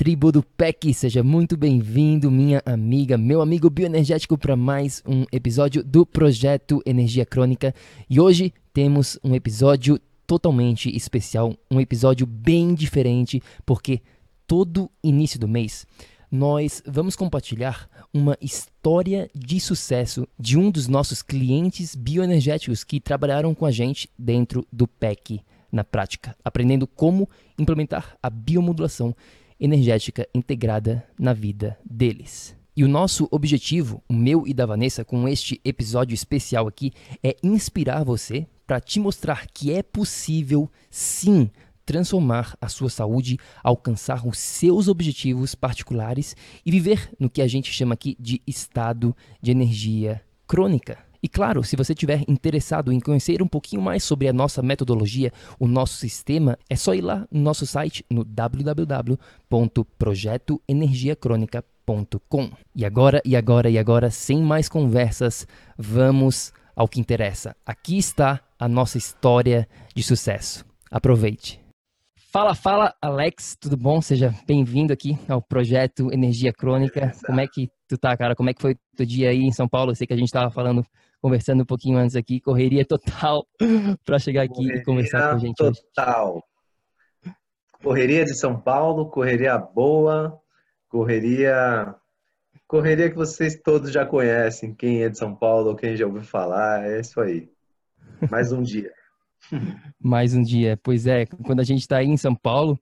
tribo do PEC, seja muito bem-vindo, minha amiga, meu amigo bioenergético, para mais um episódio do Projeto Energia Crônica. E hoje temos um episódio totalmente especial, um episódio bem diferente, porque todo início do mês nós vamos compartilhar uma história de sucesso de um dos nossos clientes bioenergéticos que trabalharam com a gente dentro do PEC na prática, aprendendo como implementar a biomodulação energética integrada na vida deles. E o nosso objetivo, o meu e da Vanessa, com este episódio especial aqui, é inspirar você para te mostrar que é possível, sim, transformar a sua saúde, alcançar os seus objetivos particulares e viver no que a gente chama aqui de estado de energia crônica. E claro, se você estiver interessado em conhecer um pouquinho mais sobre a nossa metodologia, o nosso sistema, é só ir lá no nosso site no www.projetoenergiacronica.com. E agora, e agora, e agora, sem mais conversas, vamos ao que interessa. Aqui está a nossa história de sucesso. Aproveite. Fala, fala, Alex, tudo bom? Seja bem-vindo aqui ao projeto Energia Crônica. Como é que tu tá, cara? Como é que foi o dia aí em São Paulo? Eu sei que a gente estava falando conversando um pouquinho antes aqui, correria total para chegar aqui correria e conversar com a gente total. hoje. Correria de São Paulo, correria boa, correria correria que vocês todos já conhecem, quem é de São Paulo quem já ouviu falar, é isso aí. Mais um dia. Mais um dia, pois é, quando a gente está aí em São Paulo,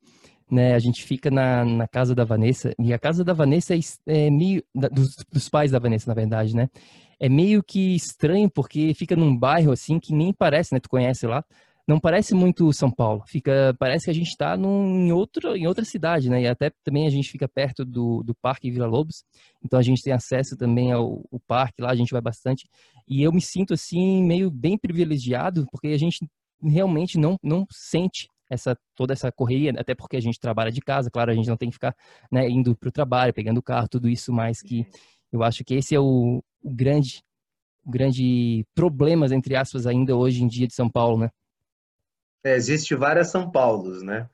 né, a gente fica na, na casa da Vanessa, e a casa da Vanessa é, é meio, da, dos, dos pais da Vanessa, na verdade, né, é meio que estranho porque fica num bairro assim que nem parece, né? Tu conhece lá. Não parece muito São Paulo. Fica, parece que a gente está em, outro, em outra cidade, né? E até também a gente fica perto do, do Parque Vila Lobos. Então a gente tem acesso também ao, ao parque lá, a gente vai bastante. E eu me sinto assim meio bem privilegiado porque a gente realmente não, não sente essa toda essa correria, até porque a gente trabalha de casa, claro, a gente não tem que ficar né, indo para o trabalho, pegando o carro, tudo isso mais que eu acho que esse é o, o grande, o grande problemas, entre aspas, ainda hoje em dia de São Paulo, né? É, existe várias São Paulos, né?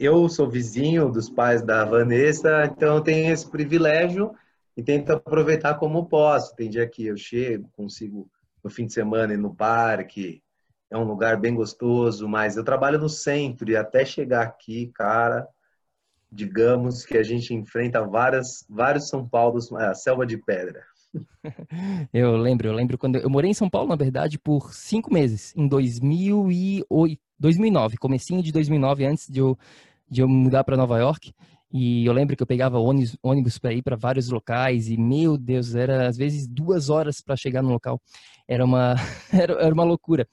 Eu sou vizinho dos pais da Vanessa, então eu tenho esse privilégio e tento aproveitar como posso. Tem dia que eu chego, consigo no fim de semana ir no parque, é um lugar bem gostoso, mas eu trabalho no centro e até chegar aqui, cara, digamos que a gente enfrenta várias, vários São Paulos, a selva de pedra. Eu lembro, eu lembro quando eu morei em São Paulo, na verdade, por cinco meses, em 2008, 2009, comecinho de 2009, antes de eu, de eu mudar para Nova York. E eu lembro que eu pegava ônibus, ônibus para ir para vários locais e, meu Deus, era às vezes duas horas para chegar no local. Era uma, era, era, uma loucura.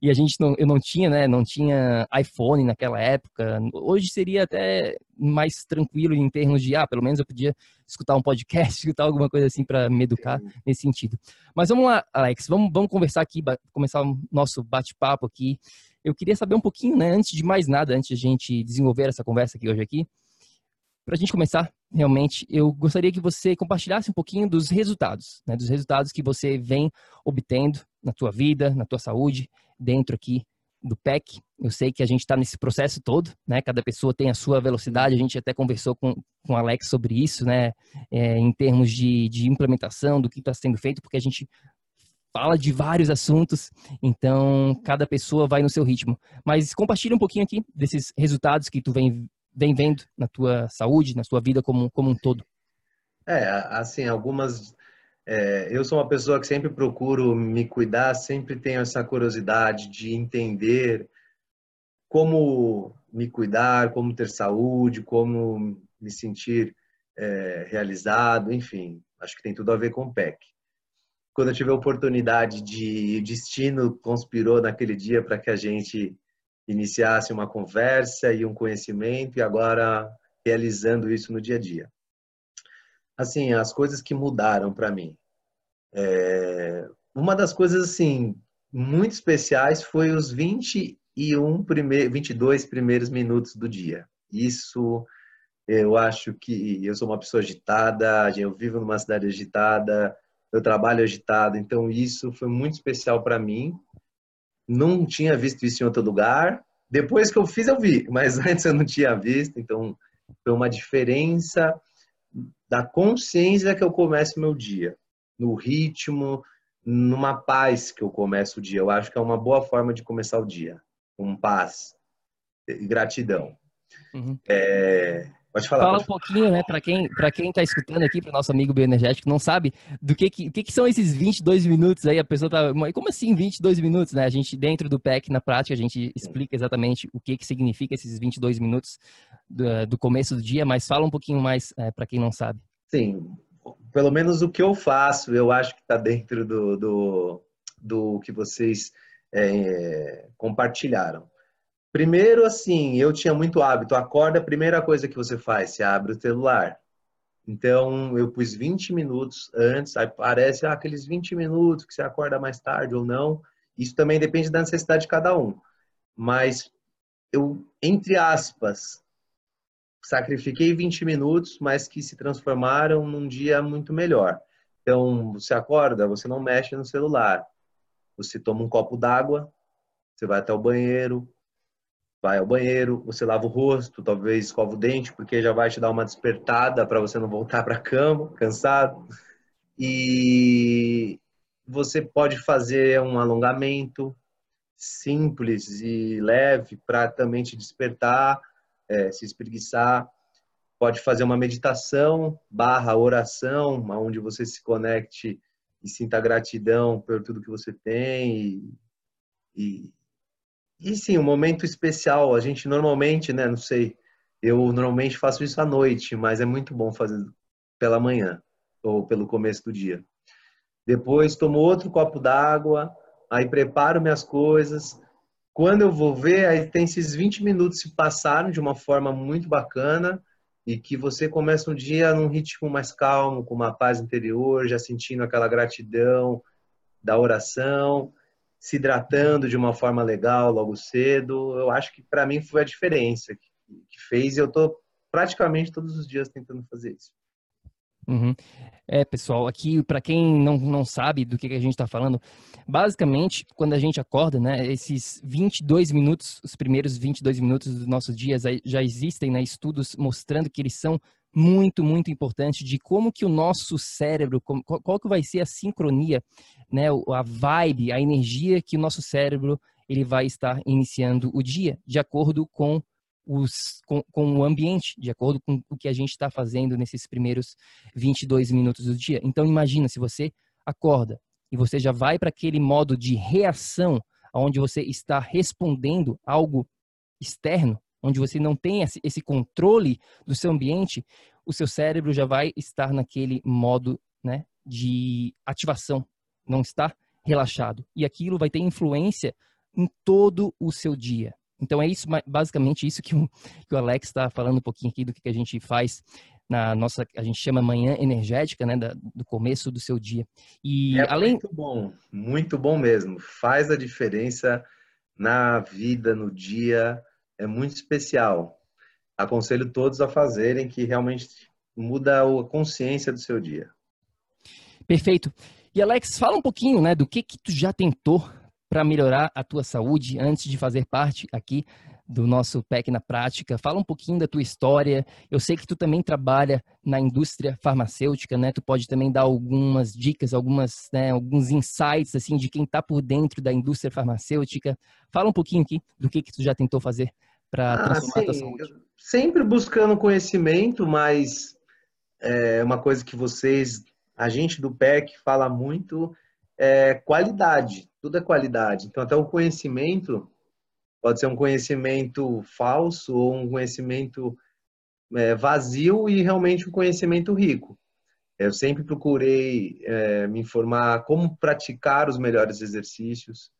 E a gente não, eu não tinha, né? Não tinha iPhone naquela época. Hoje seria até mais tranquilo em termos de, ah, pelo menos eu podia escutar um podcast, escutar alguma coisa assim para me educar nesse sentido. Mas vamos lá, Alex, vamos, vamos conversar aqui, começar o nosso bate-papo aqui. Eu queria saber um pouquinho, né? Antes de mais nada, antes de a gente desenvolver essa conversa aqui hoje aqui, para a gente começar, realmente, eu gostaria que você compartilhasse um pouquinho dos resultados, né, dos resultados que você vem obtendo na tua vida, na tua saúde, dentro aqui do PEC. Eu sei que a gente está nesse processo todo, né? Cada pessoa tem a sua velocidade. A gente até conversou com, com o Alex sobre isso, né? É, em termos de, de implementação do que está sendo feito, porque a gente fala de vários assuntos, então cada pessoa vai no seu ritmo. Mas compartilha um pouquinho aqui desses resultados que tu vem, vem vendo na tua saúde, na sua vida como, como um todo. É, assim, algumas. É, eu sou uma pessoa que sempre procuro me cuidar, sempre tenho essa curiosidade de entender como me cuidar, como ter saúde, como me sentir é, realizado, enfim, acho que tem tudo a ver com o PEC quando eu tive a oportunidade de o destino conspirou naquele dia para que a gente iniciasse uma conversa e um conhecimento e agora realizando isso no dia a dia. Assim, as coisas que mudaram para mim. É... Uma das coisas assim muito especiais foi os 21 primeiros, 22 primeiros minutos do dia. Isso eu acho que eu sou uma pessoa agitada, eu vivo numa cidade agitada, eu trabalho agitado, então isso foi muito especial para mim. Não tinha visto isso em outro lugar. Depois que eu fiz, eu vi, mas antes eu não tinha visto, então foi uma diferença da consciência que eu começo meu dia, no ritmo, numa paz que eu começo o dia. Eu acho que é uma boa forma de começar o dia, com paz e gratidão. Uhum. É, Pode falar. Fala pode... um pouquinho, né, para quem para quem tá escutando aqui, para nosso amigo bioenergético, não sabe do que que, que que são esses 22 minutos aí, a pessoa tá, como assim 22 minutos, né? A gente dentro do PEC na prática, a gente explica exatamente o que que significa esses 22 minutos do, do começo do dia, mas fala um pouquinho mais é, para quem não sabe. Sim, pelo menos o que eu faço, eu acho que está dentro do, do, do que vocês é, compartilharam. Primeiro, assim, eu tinha muito hábito. Acorda, a primeira coisa que você faz, você abre o celular. Então, eu pus 20 minutos antes, aí parece ah, aqueles 20 minutos que você acorda mais tarde ou não. Isso também depende da necessidade de cada um. Mas eu, entre aspas, sacrifiquei 20 minutos, mas que se transformaram num dia muito melhor. Então, você acorda, você não mexe no celular. Você toma um copo d'água, você vai até o banheiro, vai ao banheiro, você lava o rosto, talvez escova o dente, porque já vai te dar uma despertada para você não voltar para a cama, cansado. E você pode fazer um alongamento simples e leve para também te despertar, é, se espreguiçar. Pode fazer uma meditação barra oração, onde você se conecte e sinta gratidão por tudo que você tem e, e e sim, um momento especial. A gente normalmente, né, não sei, eu normalmente faço isso à noite, mas é muito bom fazer pela manhã ou pelo começo do dia. Depois tomo outro copo d'água, aí preparo minhas coisas. Quando eu vou ver, aí tem esses 20 minutos se passaram de uma forma muito bacana e que você começa um dia num ritmo mais calmo, com uma paz interior, já sentindo aquela gratidão da oração se hidratando de uma forma legal logo cedo. Eu acho que para mim foi a diferença que, que fez e eu estou praticamente todos os dias tentando fazer isso. Uhum. É, pessoal, aqui para quem não, não sabe do que, que a gente está falando, basicamente, quando a gente acorda, né, esses 22 minutos, os primeiros 22 minutos dos nossos dias, já existem né, estudos mostrando que eles são muito, muito importante de como que o nosso cérebro, qual, que vai ser a sincronia, né, a vibe, a energia que o nosso cérebro ele vai estar iniciando o dia, de acordo com, os, com, com o ambiente, de acordo com o que a gente está fazendo nesses primeiros 22 minutos do dia. Então imagina se você acorda e você já vai para aquele modo de reação, onde você está respondendo algo externo, onde você não tem esse controle do seu ambiente, o seu cérebro já vai estar naquele modo né, de ativação, não está relaxado. E aquilo vai ter influência em todo o seu dia. Então é isso, basicamente isso que o, que o Alex está falando um pouquinho aqui do que a gente faz na nossa, a gente chama manhã energética, né, da, do começo do seu dia. E é além muito bom, muito bom mesmo. Faz a diferença na vida, no dia é muito especial. Aconselho todos a fazerem, que realmente muda a consciência do seu dia. Perfeito. E Alex, fala um pouquinho, né, do que que tu já tentou para melhorar a tua saúde antes de fazer parte aqui do nosso PEC na prática. Fala um pouquinho da tua história. Eu sei que tu também trabalha na indústria farmacêutica, né? Tu pode também dar algumas dicas, algumas, né, alguns insights assim de quem está por dentro da indústria farmacêutica. Fala um pouquinho aqui do que que tu já tentou fazer para ah, transformar sim. a tua saúde. Sempre buscando conhecimento, mas é uma coisa que vocês, a gente do PEC fala muito é qualidade. Tudo é qualidade. Então até o conhecimento Pode ser um conhecimento falso ou um conhecimento é, vazio e realmente um conhecimento rico. Eu sempre procurei é, me informar como praticar os melhores exercícios,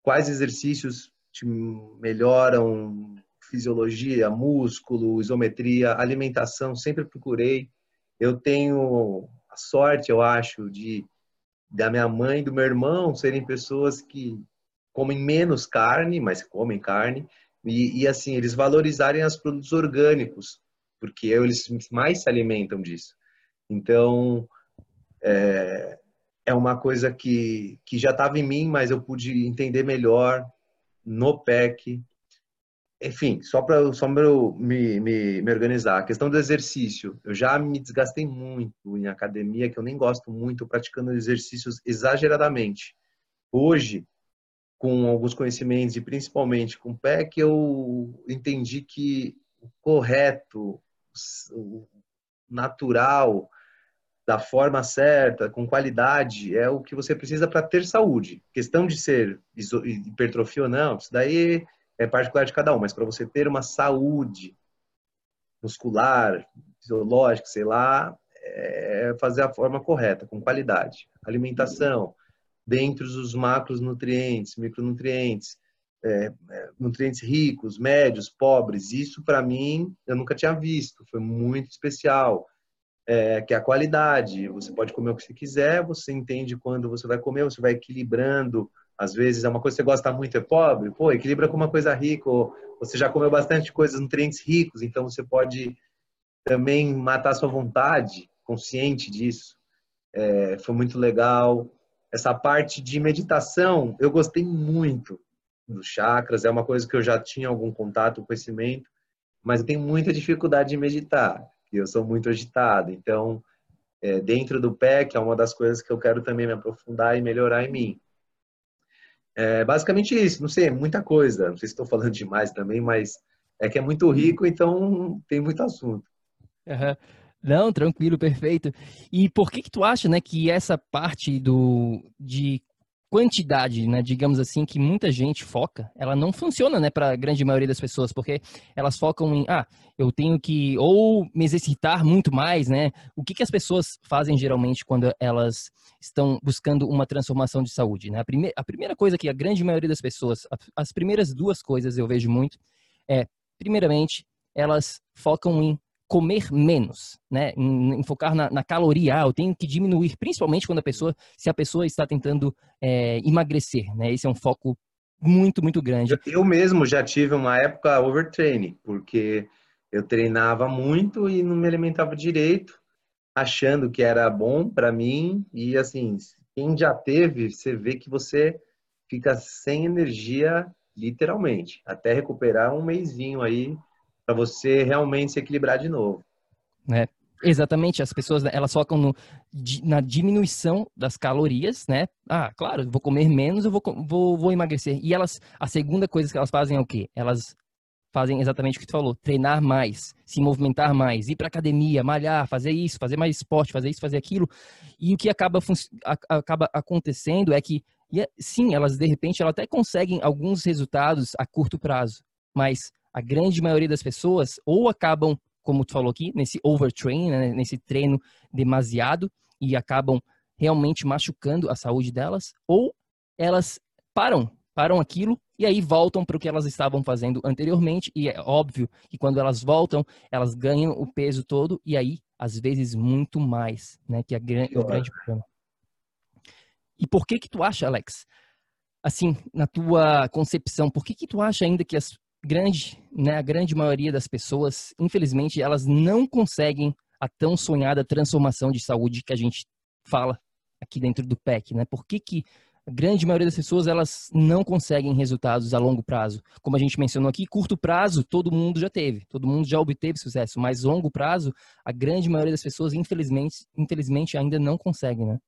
quais exercícios te melhoram fisiologia, músculo, isometria, alimentação, sempre procurei. Eu tenho a sorte, eu acho, de da minha mãe e do meu irmão serem pessoas que comem menos carne, mas comem carne, e, e assim, eles valorizarem os produtos orgânicos, porque eles mais se alimentam disso. Então, é, é uma coisa que, que já estava em mim, mas eu pude entender melhor no PEC. Enfim, só para só me, me, me organizar. A questão do exercício. Eu já me desgastei muito em academia, que eu nem gosto muito, praticando exercícios exageradamente. Hoje, com alguns conhecimentos e principalmente com o PEC, eu entendi que o correto, o natural, da forma certa, com qualidade, é o que você precisa para ter saúde. questão de ser hipertrofia ou não, isso daí é particular de cada um, mas para você ter uma saúde muscular, fisiológica, sei lá, é fazer a forma correta, com qualidade. Alimentação, dentro dos macronutrientes, micronutrientes, é, é, nutrientes ricos, médios, pobres. Isso, para mim, eu nunca tinha visto. Foi muito especial. É, que é a qualidade. Você pode comer o que você quiser, você entende quando você vai comer, você vai equilibrando. Às vezes é uma coisa que você gosta muito, é pobre, pô, equilibra com uma coisa rica. Ou você já comeu bastante coisas, nutrientes ricos, então você pode também matar sua vontade, consciente disso. É, foi muito legal essa parte de meditação, eu gostei muito dos chakras, é uma coisa que eu já tinha algum contato, conhecimento, mas eu tenho muita dificuldade de meditar, eu sou muito agitado. Então, é, dentro do PEC, é uma das coisas que eu quero também me aprofundar e melhorar em mim. É basicamente isso, não sei, muita coisa, não sei se estou falando demais também, mas é que é muito rico, então tem muito assunto. Uhum. Não, tranquilo, perfeito. E por que que tu acha, né, que essa parte do de quantidade, né, digamos assim, que muita gente foca, ela não funciona, né, para a grande maioria das pessoas, porque elas focam em, ah, eu tenho que ou me exercitar muito mais, né? O que que as pessoas fazem geralmente quando elas estão buscando uma transformação de saúde, né? A, prime a primeira coisa que a grande maioria das pessoas, as primeiras duas coisas eu vejo muito é, primeiramente, elas focam em comer menos, né? Em, focar na, na, caloria. Ah, eu tenho que diminuir, principalmente quando a pessoa, se a pessoa está tentando é, emagrecer, né? Esse é um foco muito, muito grande. Eu mesmo já tive uma época overtraining, porque eu treinava muito e não me alimentava direito, achando que era bom para mim e assim, quem já teve, você vê que você fica sem energia literalmente, até recuperar um mêsinho aí para você realmente se equilibrar de novo. É, exatamente, as pessoas elas focam no, na diminuição das calorias, né? Ah, claro, vou comer menos, eu vou, vou, vou emagrecer. E elas, a segunda coisa que elas fazem é o quê? Elas fazem exatamente o que tu falou, treinar mais, se movimentar mais, ir para academia, malhar, fazer isso, fazer mais esporte, fazer isso, fazer aquilo. E o que acaba, acaba acontecendo é que, é, sim, elas de repente elas até conseguem alguns resultados a curto prazo, mas a grande maioria das pessoas ou acabam, como tu falou aqui, nesse overtrain, né, nesse treino demasiado e acabam realmente machucando a saúde delas, ou elas param, param aquilo e aí voltam para o que elas estavam fazendo anteriormente e é óbvio que quando elas voltam, elas ganham o peso todo e aí às vezes muito mais, né, que é, o grande problema. E por que que tu acha, Alex? Assim, na tua concepção, por que que tu acha ainda que as grande, né, a grande maioria das pessoas, infelizmente, elas não conseguem a tão sonhada transformação de saúde que a gente fala aqui dentro do PEC, né? Por que, que a grande maioria das pessoas elas não conseguem resultados a longo prazo. Como a gente mencionou aqui, curto prazo todo mundo já teve, todo mundo já obteve sucesso, mas longo prazo a grande maioria das pessoas infelizmente, infelizmente ainda não consegue, né?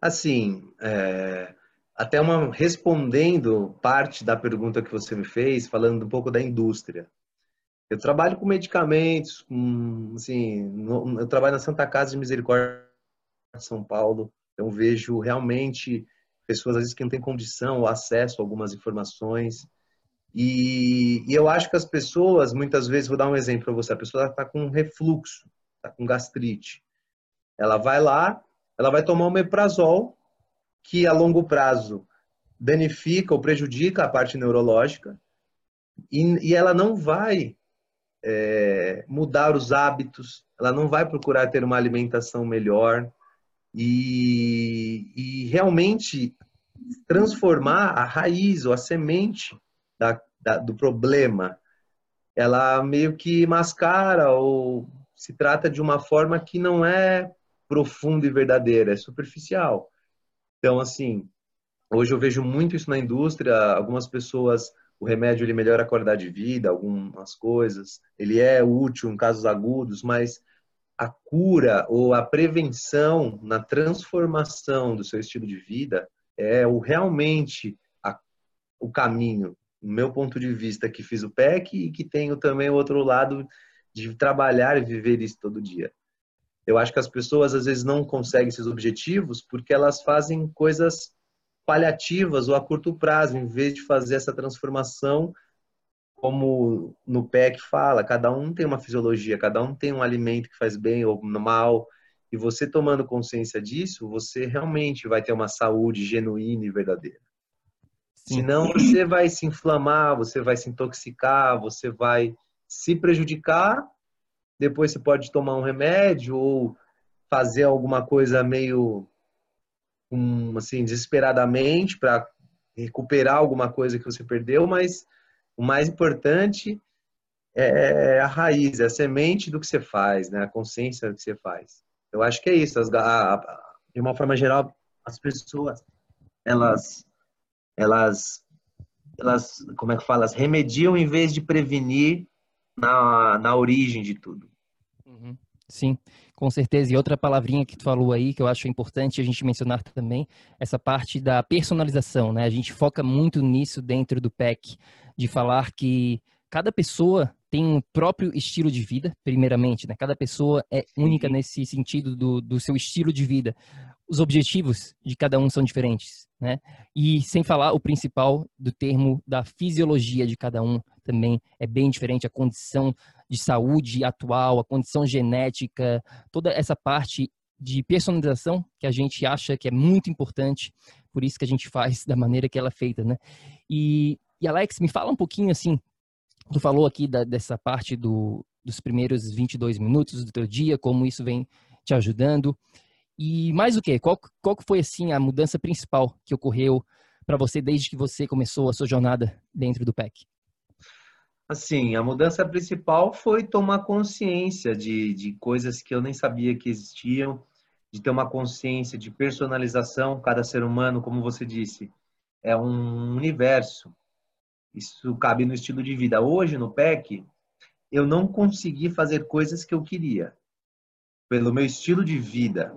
Assim, é, até uma respondendo parte da pergunta que você me fez, falando um pouco da indústria. Eu trabalho com medicamentos, assim, eu trabalho na Santa Casa de Misericórdia de São Paulo, então vejo realmente pessoas às vezes que não têm condição ou acesso a algumas informações. E, e eu acho que as pessoas, muitas vezes, vou dar um exemplo para você, a pessoa está com refluxo, está com gastrite. Ela vai lá, ela vai tomar um meprazol, que a longo prazo danifica ou prejudica a parte neurológica, e, e ela não vai é, mudar os hábitos, ela não vai procurar ter uma alimentação melhor, e, e realmente transformar a raiz ou a semente da, da, do problema. Ela meio que mascara ou se trata de uma forma que não é profunda e verdadeira, é superficial. Então, assim, hoje eu vejo muito isso na indústria. Algumas pessoas, o remédio ele melhora a qualidade de vida, algumas coisas. Ele é útil em casos agudos, mas a cura ou a prevenção na transformação do seu estilo de vida é o realmente a, o caminho, no meu ponto de vista, que fiz o PEC e que tenho também o outro lado de trabalhar e viver isso todo dia. Eu acho que as pessoas às vezes não conseguem esses objetivos porque elas fazem coisas paliativas ou a curto prazo, em vez de fazer essa transformação como no PEC fala, cada um tem uma fisiologia, cada um tem um alimento que faz bem ou mal, e você tomando consciência disso, você realmente vai ter uma saúde genuína e verdadeira. Sim. Senão você vai se inflamar, você vai se intoxicar, você vai se prejudicar, depois você pode tomar um remédio ou fazer alguma coisa meio um, assim desesperadamente para recuperar alguma coisa que você perdeu, mas o mais importante é a raiz, é a semente do que você faz, né? A consciência do que você faz. Eu acho que é isso. As, a, a, de uma forma geral, as pessoas, elas, elas, elas, como é que fala? Elas remediam em vez de prevenir na, na origem de tudo. Uhum. Sim, com certeza. E outra palavrinha que tu falou aí, que eu acho importante a gente mencionar também, essa parte da personalização, né? A gente foca muito nisso dentro do PEC, de falar que cada pessoa tem um próprio estilo de vida, primeiramente, né? Cada pessoa é única nesse sentido do, do seu estilo de vida. Os objetivos de cada um são diferentes, né? E sem falar o principal do termo da fisiologia de cada um também é bem diferente, a condição de saúde atual, a condição genética, toda essa parte de personalização que a gente acha que é muito importante, por isso que a gente faz da maneira que ela é feita, né? E, e Alex, me fala um pouquinho assim, tu falou aqui da, dessa parte do, dos primeiros 22 minutos do teu dia, como isso vem te ajudando. E mais o que? Qual, qual foi assim a mudança principal que ocorreu para você desde que você começou a sua jornada dentro do PEC? Assim, a mudança principal foi tomar consciência de, de coisas que eu nem sabia que existiam, de ter uma consciência de personalização. Cada ser humano, como você disse, é um universo. Isso cabe no estilo de vida. Hoje, no PEC, eu não consegui fazer coisas que eu queria. Pelo meu estilo de vida,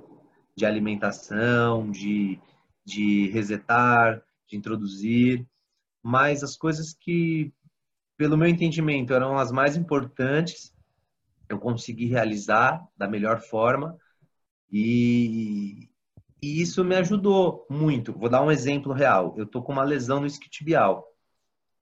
de alimentação, de, de resetar, de introduzir, mas as coisas que pelo meu entendimento, eram as mais importantes. Eu consegui realizar da melhor forma e, e isso me ajudou muito. Vou dar um exemplo real. Eu tô com uma lesão no isquiotibial.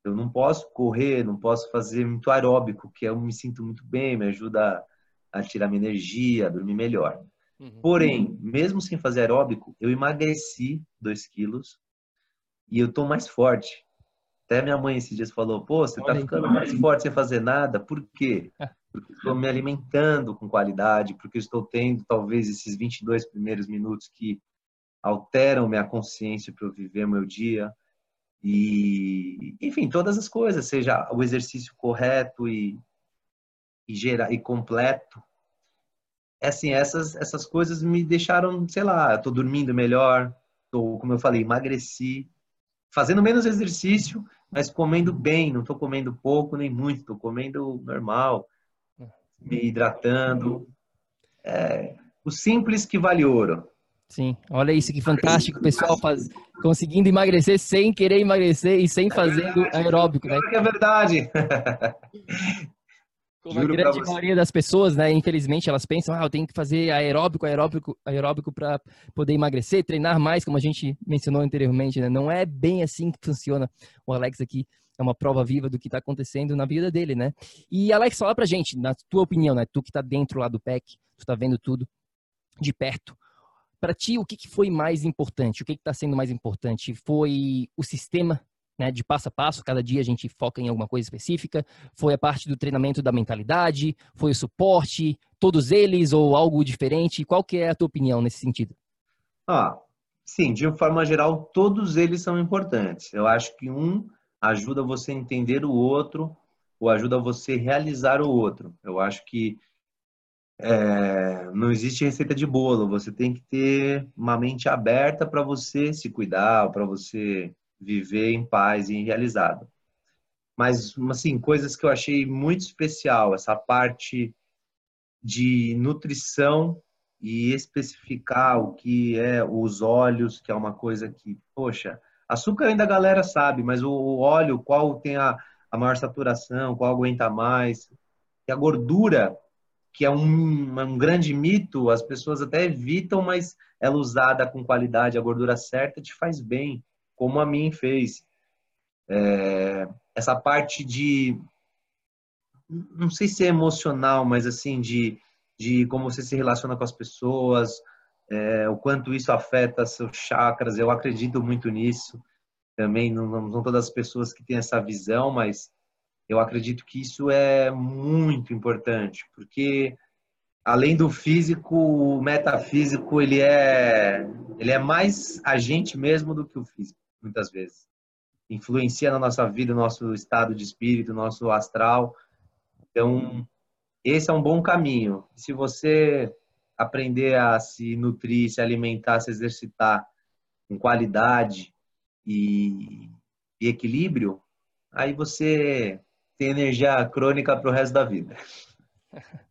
Eu não posso correr, não posso fazer muito aeróbico, que eu me sinto muito bem, me ajuda a tirar minha energia, a dormir melhor. Uhum. Porém, mesmo sem fazer aeróbico, eu emagreci 2 quilos e eu tô mais forte. Até minha mãe esses dias falou: pô, você tá ficando mais forte sem fazer nada, por quê? Porque estou me alimentando com qualidade, porque estou tendo talvez esses 22 primeiros minutos que alteram minha consciência para eu viver meu dia. E, enfim, todas as coisas, seja o exercício correto e, e, gera, e completo. Assim, essas, essas coisas me deixaram, sei lá, estou dormindo melhor, estou, como eu falei, emagreci, fazendo menos exercício, mas comendo bem, não estou comendo pouco nem muito, estou comendo normal, me hidratando. É, o simples que vale ouro. Sim, olha isso que fantástico, pessoal faz, conseguindo emagrecer sem querer emagrecer e sem fazendo aeróbico, né? É verdade. Como a grande maioria das pessoas, né, infelizmente, elas pensam, ah, eu tenho que fazer aeróbico, aeróbico, aeróbico para poder emagrecer, treinar mais, como a gente mencionou anteriormente, né? Não é bem assim que funciona. O Alex aqui é uma prova viva do que está acontecendo na vida dele, né? E Alex, fala pra gente, na tua opinião, né? Tu que está dentro lá do PEC, tu está vendo tudo de perto. Para ti, o que, que foi mais importante? O que está sendo mais importante? Foi o sistema né, de passo a passo, cada dia a gente foca em alguma coisa específica? Foi a parte do treinamento da mentalidade? Foi o suporte? Todos eles ou algo diferente? Qual que é a tua opinião nesse sentido? Ah, sim, de forma geral, todos eles são importantes. Eu acho que um ajuda você a entender o outro ou ajuda você a realizar o outro. Eu acho que é, não existe receita de bolo. Você tem que ter uma mente aberta para você se cuidar, para você viver em paz e realizado. Mas, assim, coisas que eu achei muito especial, essa parte de nutrição e especificar o que é os óleos, que é uma coisa que, poxa, açúcar ainda a galera sabe, mas o óleo, qual tem a, a maior saturação, qual aguenta mais, e a gordura que é um, um grande mito, as pessoas até evitam, mas ela usada com qualidade, a gordura certa, te faz bem, como a mim fez. É, essa parte de, não sei se é emocional, mas assim, de, de como você se relaciona com as pessoas, é, o quanto isso afeta seus chakras, eu acredito muito nisso. Também não, não são todas as pessoas que têm essa visão, mas eu acredito que isso é muito importante, porque além do físico, o metafísico ele é ele é mais a gente mesmo do que o físico, muitas vezes. Influencia na nossa vida, no nosso estado de espírito, nosso astral. Então, esse é um bom caminho. Se você aprender a se nutrir, se alimentar, se exercitar com qualidade e, e equilíbrio, aí você tem energia crônica para o resto da vida.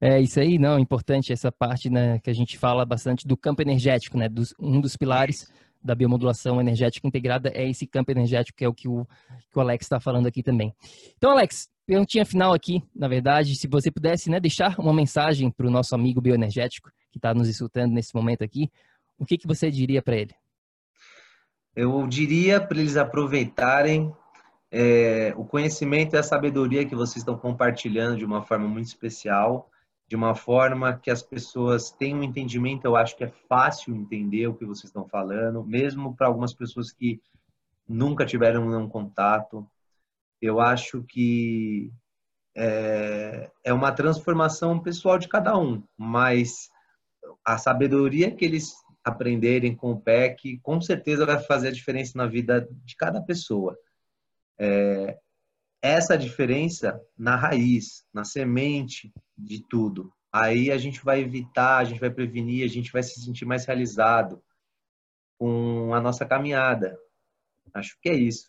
É isso aí, não, é importante essa parte, né, que a gente fala bastante do campo energético, né, dos, um dos pilares da biomodulação energética integrada é esse campo energético, que é o que o, que o Alex está falando aqui também. Então, Alex, perguntinha final aqui, na verdade, se você pudesse, né, deixar uma mensagem para o nosso amigo bioenergético que está nos escutando nesse momento aqui, o que, que você diria para ele? Eu diria para eles aproveitarem é, o conhecimento e a sabedoria que vocês estão compartilhando de uma forma muito especial, de uma forma que as pessoas tenham um entendimento. Eu acho que é fácil entender o que vocês estão falando, mesmo para algumas pessoas que nunca tiveram um contato. Eu acho que é, é uma transformação pessoal de cada um, mas a sabedoria que eles aprenderem com o PEC, com certeza vai fazer a diferença na vida de cada pessoa é, essa diferença na raiz, na semente de tudo. Aí a gente vai evitar, a gente vai prevenir, a gente vai se sentir mais realizado com a nossa caminhada. Acho que é isso.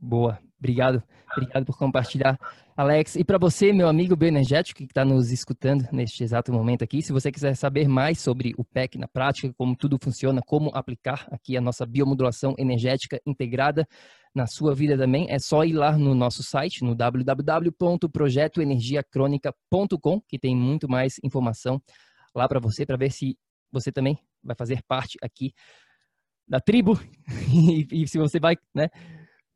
Boa, obrigado, obrigado por compartilhar, Alex. E para você, meu amigo bioenergético que está nos escutando neste exato momento aqui, se você quiser saber mais sobre o PEC na prática, como tudo funciona, como aplicar aqui a nossa biomodulação energética integrada na sua vida também, é só ir lá no nosso site, no www.projetoenergiacronica.com, que tem muito mais informação lá para você, para ver se você também vai fazer parte aqui da tribo e, e se você vai, né?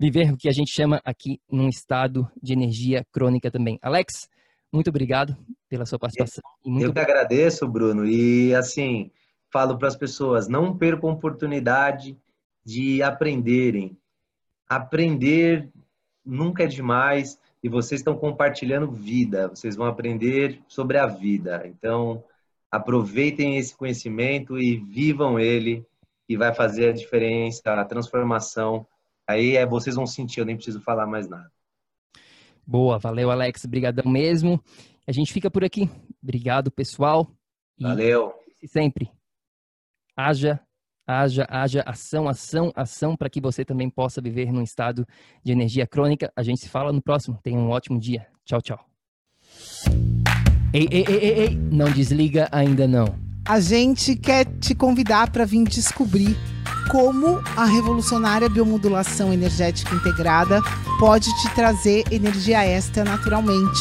viver o que a gente chama aqui num estado de energia crônica também. Alex, muito obrigado pela sua participação. Muito... Eu que agradeço, Bruno. E assim, falo para as pessoas, não percam a oportunidade de aprenderem. Aprender nunca é demais e vocês estão compartilhando vida, vocês vão aprender sobre a vida. Então, aproveitem esse conhecimento e vivam ele, que vai fazer a diferença, a transformação Aí é, vocês vão sentir, eu nem preciso falar mais nada. Boa, valeu Alex, brigadão mesmo. A gente fica por aqui. Obrigado, pessoal. E valeu. sempre, haja Haja, haja ação, ação, ação para que você também possa viver num estado de energia crônica. A gente se fala no próximo. Tenha um ótimo dia. Tchau, tchau. Ei, ei, ei, ei, ei, não desliga ainda não. A gente quer te convidar para vir descobrir como a revolucionária biomodulação energética integrada pode te trazer energia extra naturalmente,